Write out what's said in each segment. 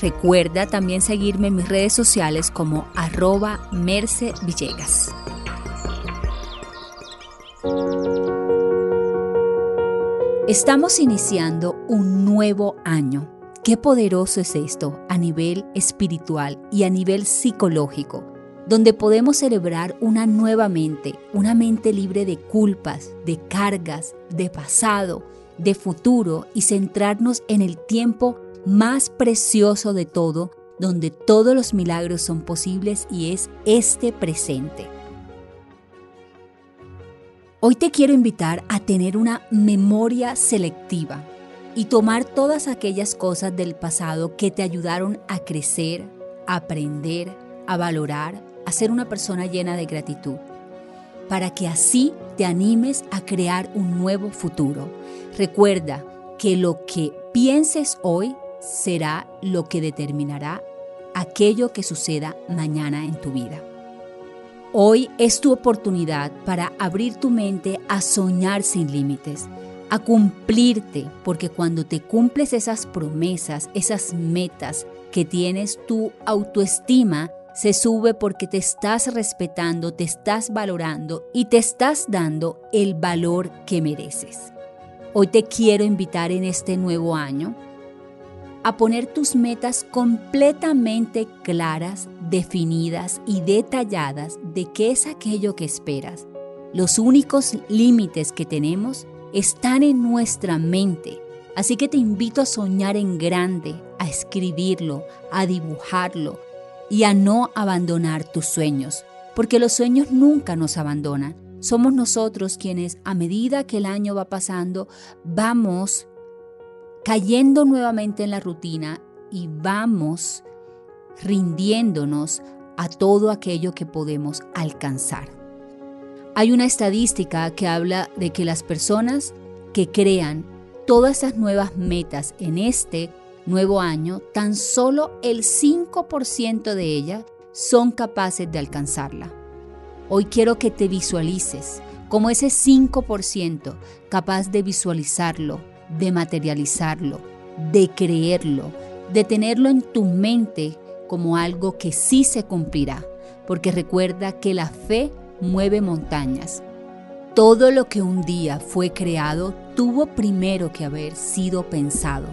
Recuerda también seguirme en mis redes sociales como arroba Merce Villegas. Estamos iniciando un nuevo año. Qué poderoso es esto a nivel espiritual y a nivel psicológico, donde podemos celebrar una nueva mente, una mente libre de culpas, de cargas, de pasado, de futuro y centrarnos en el tiempo más precioso de todo, donde todos los milagros son posibles y es este presente. Hoy te quiero invitar a tener una memoria selectiva y tomar todas aquellas cosas del pasado que te ayudaron a crecer, a aprender, a valorar, a ser una persona llena de gratitud, para que así te animes a crear un nuevo futuro. Recuerda que lo que pienses hoy será lo que determinará aquello que suceda mañana en tu vida. Hoy es tu oportunidad para abrir tu mente a soñar sin límites, a cumplirte, porque cuando te cumples esas promesas, esas metas que tienes, tu autoestima se sube porque te estás respetando, te estás valorando y te estás dando el valor que mereces. Hoy te quiero invitar en este nuevo año a poner tus metas completamente claras, definidas y detalladas de qué es aquello que esperas. Los únicos límites que tenemos están en nuestra mente, así que te invito a soñar en grande, a escribirlo, a dibujarlo y a no abandonar tus sueños, porque los sueños nunca nos abandonan. Somos nosotros quienes a medida que el año va pasando vamos cayendo nuevamente en la rutina y vamos rindiéndonos a todo aquello que podemos alcanzar. Hay una estadística que habla de que las personas que crean todas esas nuevas metas en este nuevo año, tan solo el 5% de ellas son capaces de alcanzarla. Hoy quiero que te visualices como ese 5% capaz de visualizarlo, de materializarlo, de creerlo, de tenerlo en tu mente como algo que sí se cumplirá, porque recuerda que la fe mueve montañas. Todo lo que un día fue creado tuvo primero que haber sido pensado.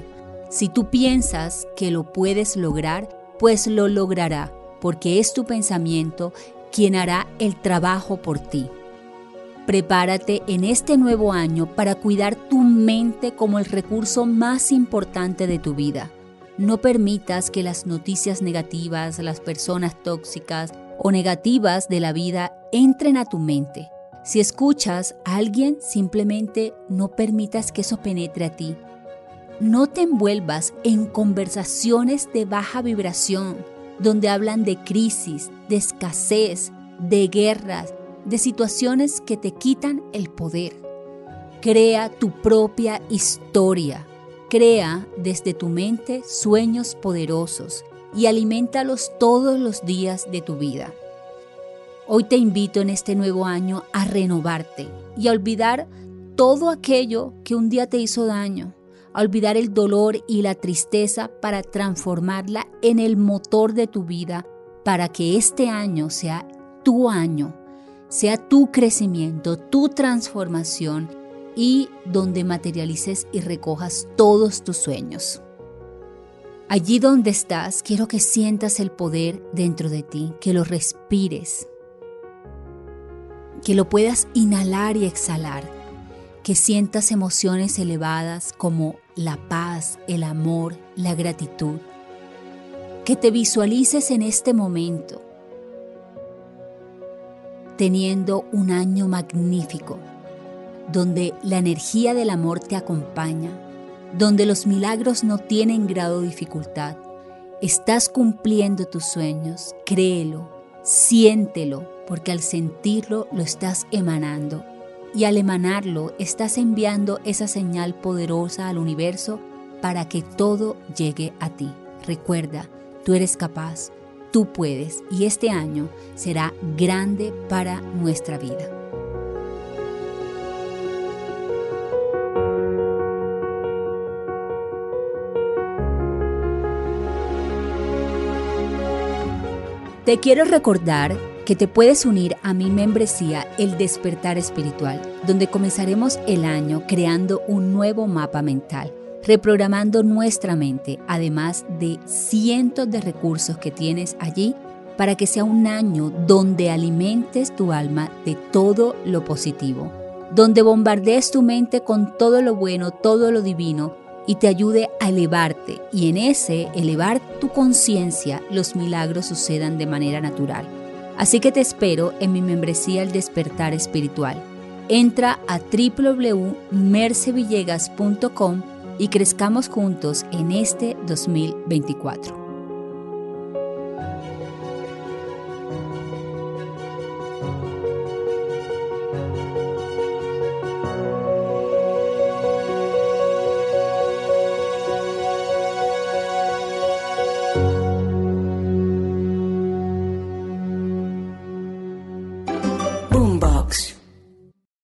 Si tú piensas que lo puedes lograr, pues lo logrará, porque es tu pensamiento quien hará el trabajo por ti. Prepárate en este nuevo año para cuidar tu mente como el recurso más importante de tu vida. No permitas que las noticias negativas, las personas tóxicas o negativas de la vida entren a tu mente. Si escuchas a alguien, simplemente no permitas que eso penetre a ti. No te envuelvas en conversaciones de baja vibración, donde hablan de crisis, de escasez, de guerras, de situaciones que te quitan el poder. Crea tu propia historia. Crea desde tu mente sueños poderosos y alimentalos todos los días de tu vida. Hoy te invito en este nuevo año a renovarte y a olvidar todo aquello que un día te hizo daño, a olvidar el dolor y la tristeza para transformarla en el motor de tu vida, para que este año sea tu año, sea tu crecimiento, tu transformación y donde materialices y recojas todos tus sueños. Allí donde estás, quiero que sientas el poder dentro de ti, que lo respires, que lo puedas inhalar y exhalar, que sientas emociones elevadas como la paz, el amor, la gratitud, que te visualices en este momento teniendo un año magnífico, donde la energía del amor te acompaña, donde los milagros no tienen grado de dificultad. Estás cumpliendo tus sueños, créelo, siéntelo, porque al sentirlo lo estás emanando. Y al emanarlo estás enviando esa señal poderosa al universo para que todo llegue a ti. Recuerda, tú eres capaz, tú puedes y este año será grande para nuestra vida. Te quiero recordar que te puedes unir a mi membresía El Despertar Espiritual, donde comenzaremos el año creando un nuevo mapa mental, reprogramando nuestra mente, además de cientos de recursos que tienes allí para que sea un año donde alimentes tu alma de todo lo positivo, donde bombardees tu mente con todo lo bueno, todo lo divino, y te ayude a elevarte y en ese elevar tu conciencia los milagros sucedan de manera natural. Así que te espero en mi membresía El Despertar Espiritual. Entra a www.mercevillegas.com y crezcamos juntos en este 2024.